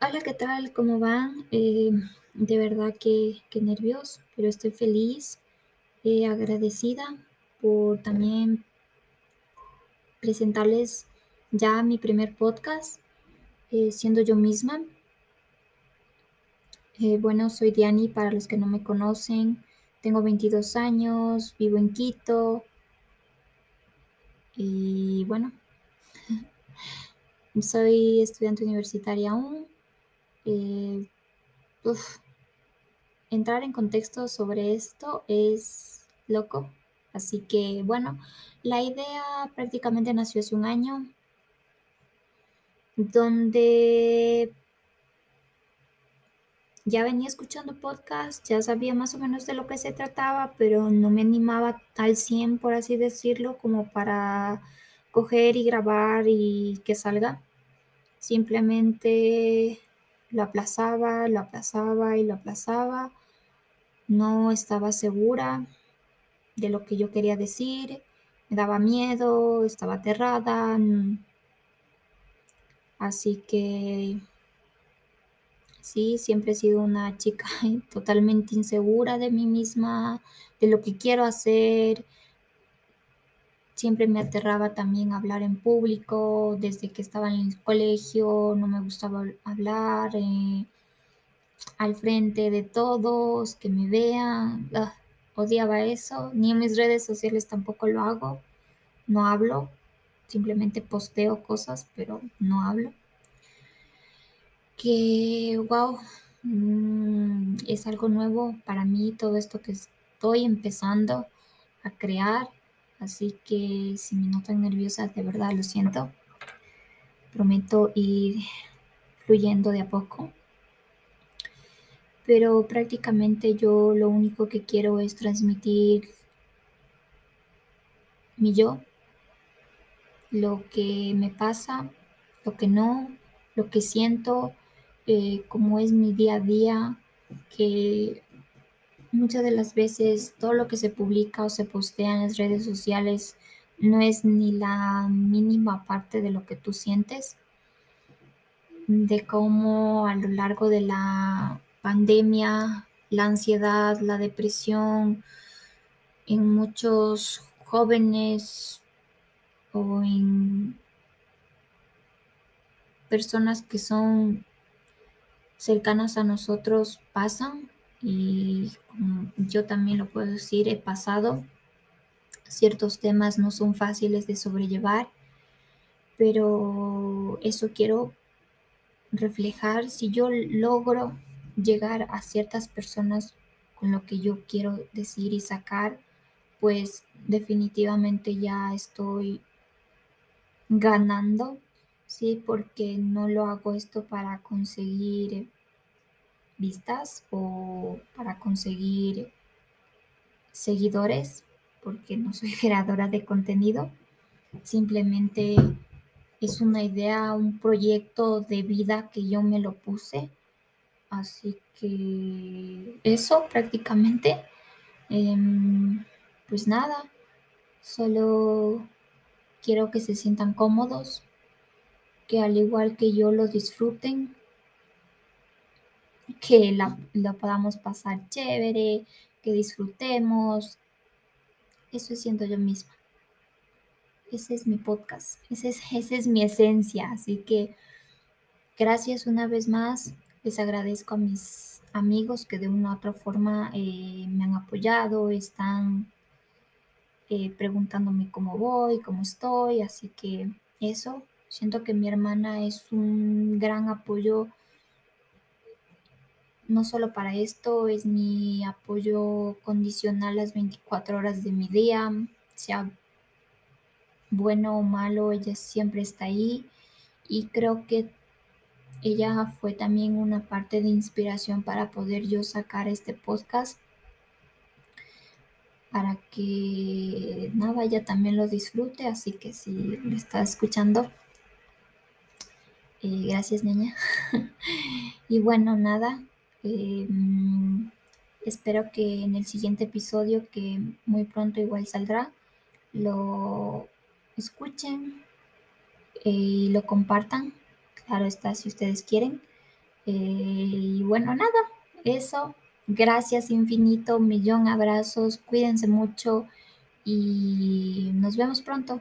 Hola, ¿qué tal? ¿Cómo van? Eh, de verdad que, que nervios, pero estoy feliz, eh, agradecida por también presentarles ya mi primer podcast, eh, siendo yo misma. Eh, bueno, soy Diani para los que no me conocen. Tengo 22 años, vivo en Quito. Y bueno, soy estudiante universitaria aún. Eh, entrar en contexto sobre esto es loco. Así que bueno, la idea prácticamente nació hace un año, donde ya venía escuchando podcast, ya sabía más o menos de lo que se trataba, pero no me animaba al 100, por así decirlo, como para coger y grabar y que salga. Simplemente lo aplazaba, lo aplazaba y lo aplazaba. No estaba segura de lo que yo quería decir, me daba miedo, estaba aterrada. Así que sí, siempre he sido una chica totalmente insegura de mí misma, de lo que quiero hacer. Siempre me aterraba también hablar en público, desde que estaba en el colegio no me gustaba hablar eh, al frente de todos, que me vean. Ah, odiaba eso, ni en mis redes sociales tampoco lo hago, no hablo, simplemente posteo cosas, pero no hablo. Que, wow, mm, es algo nuevo para mí todo esto que estoy empezando a crear, así que si me notan nerviosa, de verdad lo siento. Prometo ir fluyendo de a poco pero prácticamente yo lo único que quiero es transmitir mi yo, lo que me pasa, lo que no, lo que siento, eh, cómo es mi día a día, que muchas de las veces todo lo que se publica o se postea en las redes sociales no es ni la mínima parte de lo que tú sientes, de cómo a lo largo de la pandemia, la ansiedad, la depresión en muchos jóvenes o en personas que son cercanas a nosotros pasan y yo también lo puedo decir, he pasado. Ciertos temas no son fáciles de sobrellevar, pero eso quiero reflejar si yo logro llegar a ciertas personas con lo que yo quiero decir y sacar, pues definitivamente ya estoy ganando, ¿sí? Porque no lo hago esto para conseguir vistas o para conseguir seguidores, porque no soy creadora de contenido, simplemente es una idea, un proyecto de vida que yo me lo puse Así que eso prácticamente. Em, pues nada, solo quiero que se sientan cómodos, que al igual que yo lo disfruten, que la, podamos pasar chévere, que disfrutemos. Eso siento yo misma. Ese es mi podcast, esa es, esa es mi esencia. Así que gracias una vez más les agradezco a mis amigos que de una u otra forma eh, me han apoyado, están eh, preguntándome cómo voy, cómo estoy, así que eso, siento que mi hermana es un gran apoyo, no solo para esto, es mi apoyo condicional las 24 horas de mi día, sea bueno o malo, ella siempre está ahí y creo que ella fue también una parte de inspiración para poder yo sacar este podcast para que nada, ella también lo disfrute, así que si lo está escuchando, eh, gracias niña. y bueno, nada, em, espero que en el siguiente episodio, que muy pronto igual saldrá, lo escuchen eh, y lo compartan Claro está, si ustedes quieren. Eh, y bueno, nada, eso. Gracias infinito, millón abrazos, cuídense mucho y nos vemos pronto.